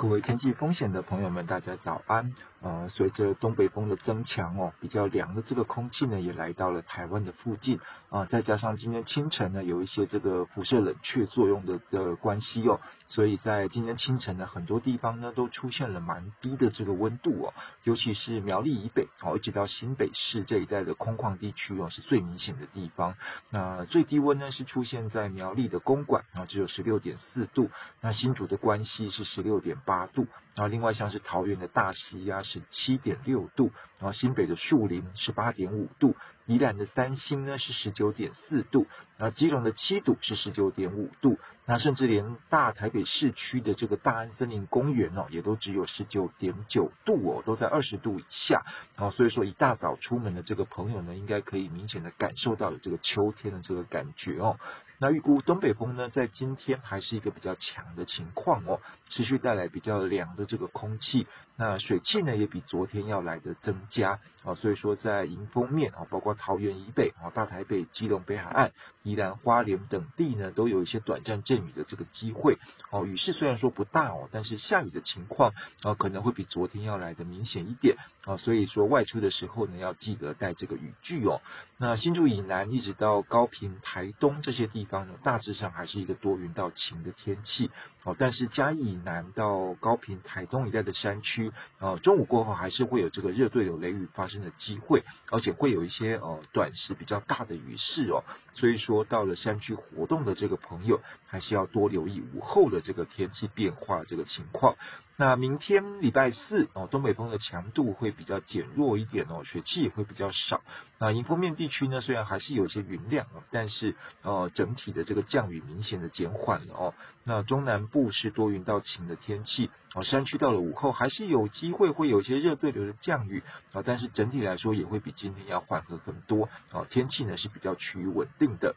各位天气风险的朋友们，大家早安。呃，随着东北风的增强哦，比较凉的这个空气呢，也来到了台湾的附近啊。再加上今天清晨呢，有一些这个辐射冷却作用的的关系哦，所以在今天清晨呢，很多地方呢都出现了蛮低的这个温度哦，尤其是苗栗以北哦，一直到新北市这一带的空旷地区哦，是最明显的地方。那最低温呢是出现在苗栗的公馆啊，只有十六点四度。那新竹的关系是十六点八。度，然后另外像是桃园的大溪呀是七点六度，然后新北的树林十八点五度，宜兰的三星呢是十九点四度，然后基隆的七度是十九点五度，那甚至连大台北市区的这个大安森林公园哦，也都只有十九点九度哦，都在二十度以下，然后所以说一大早出门的这个朋友呢，应该可以明显的感受到有这个秋天的这个感觉哦。那预估东北风呢，在今天还是一个比较强的情况哦，持续带来比较凉的这个空气。那水汽呢，也比昨天要来的增加啊，所以说在迎风面啊，包括桃园以北啊、大台北、基隆北海岸、宜兰花莲等地呢，都有一些短暂阵雨的这个机会哦。雨势虽然说不大哦，但是下雨的情况啊，可能会比昨天要来的明显一点啊。所以说外出的时候呢，要记得带这个雨具哦。那新竹以南一直到高屏、台东这些地方。大致上还是一个多云到晴的天气哦，但是嘉义以南到高屏、台东一带的山区，呃，中午过后还是会有这个热对流雷雨发生的机会，而且会有一些呃短时比较大的雨势哦，所以说到了山区活动的这个朋友，还是要多留意午后的这个天气变化这个情况。那明天礼拜四哦，东北风的强度会比较减弱一点哦，水汽也会比较少。那迎风面地区呢，虽然还是有些云量，但是呃整体的这个降雨明显的减缓了哦。那中南部是多云到晴的天气哦，山区到了午后还是有机会会有一些热对流的降雨啊，但是整体来说也会比今天要缓和很多哦，天气呢是比较趋于稳定的。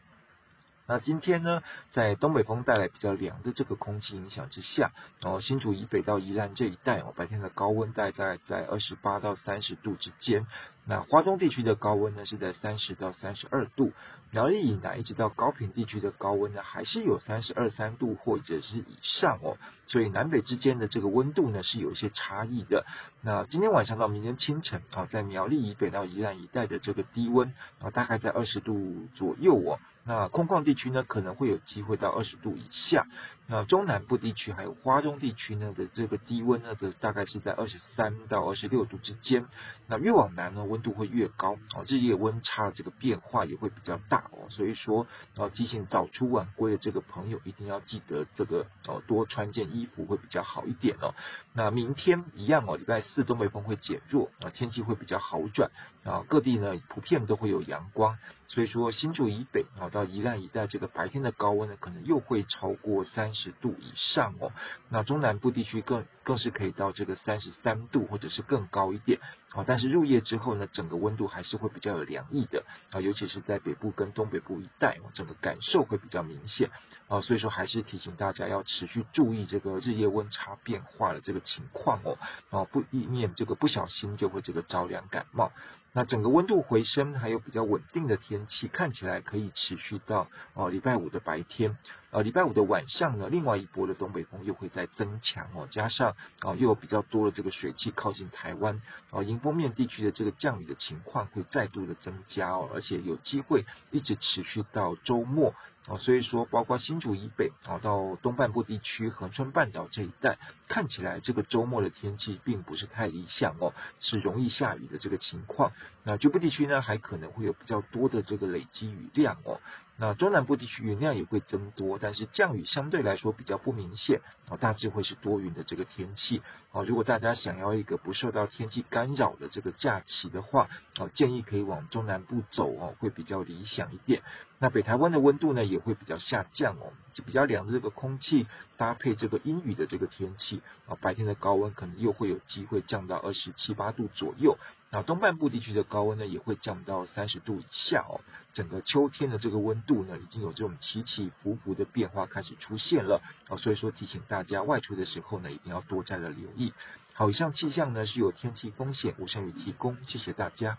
那今天呢，在东北风带来比较凉的这个空气影响之下，然后新竹以北到宜兰这一带哦，白天的高温大概在二十八到三十度之间。那花东地区的高温呢是在三十到三十二度，苗栗以南一直到高屏地区的高温呢还是有三十二三度或者是以上哦。所以南北之间的这个温度呢是有一些差异的。那今天晚上到明天清晨啊，在苗栗以北到宜兰一带的这个低温啊，大概在二十度左右哦。那空旷地区呢，可能会有机会到二十度以下。那中南部地区还有花中地区呢的这个低温呢，则大概是在二十三到二十六度之间。那越往南呢，温度会越高哦，日夜温差这个变化也会比较大哦。所以说，哦，提醒早出晚归的这个朋友，一定要记得这个哦，多穿件衣服会比较好一点哦。那明天一样哦，礼拜四东北风会减弱啊，天气会比较好转啊，各地呢普遍都会有阳光。所以说，新竹以北啊到宜兰一带，这个白天的高温呢，可能又会超过三十度以上哦。那中南部地区更更是可以到这个三十三度或者是更高一点啊。但是入夜之后呢，整个温度还是会比较有凉意的啊，尤其是在北部跟东北部一带，整个感受会比较明显啊。所以说，还是提醒大家要持续注意这个日夜温差变化的这个情况哦啊，不以免这个不小心就会这个着凉感冒。那整个温度回升，还有比较稳定的天气，看起来可以持续到哦礼拜五的白天，呃礼拜五的晚上呢，另外一波的东北风又会再增强哦，加上啊又有比较多的这个水汽靠近台湾，哦迎风面地区的这个降雨的情况会再度的增加哦，而且有机会一直持续到周末。哦，所以说，包括新竹以北啊，到东半部地区、恒春半岛这一带，看起来这个周末的天气并不是太理想哦，是容易下雨的这个情况。那局部地区呢，还可能会有比较多的这个累积雨量哦。那中南部地区云量也会增多，但是降雨相对来说比较不明显啊，大致会是多云的这个天气啊。如果大家想要一个不受到天气干扰的这个假期的话啊，建议可以往中南部走哦，会比较理想一点。那北台湾的温度呢也会比较下降哦，就比较凉的这个空气搭配这个阴雨的这个天气啊，白天的高温可能又会有机会降到二十七八度左右。那东半部地区的高温呢，也会降到三十度以下哦。整个秋天的这个温度呢，已经有这种起起伏伏的变化开始出现了啊。所以说提醒大家外出的时候呢，一定要多加的留意。好，以上气象呢是由天气风险吴胜宇提供，谢谢大家。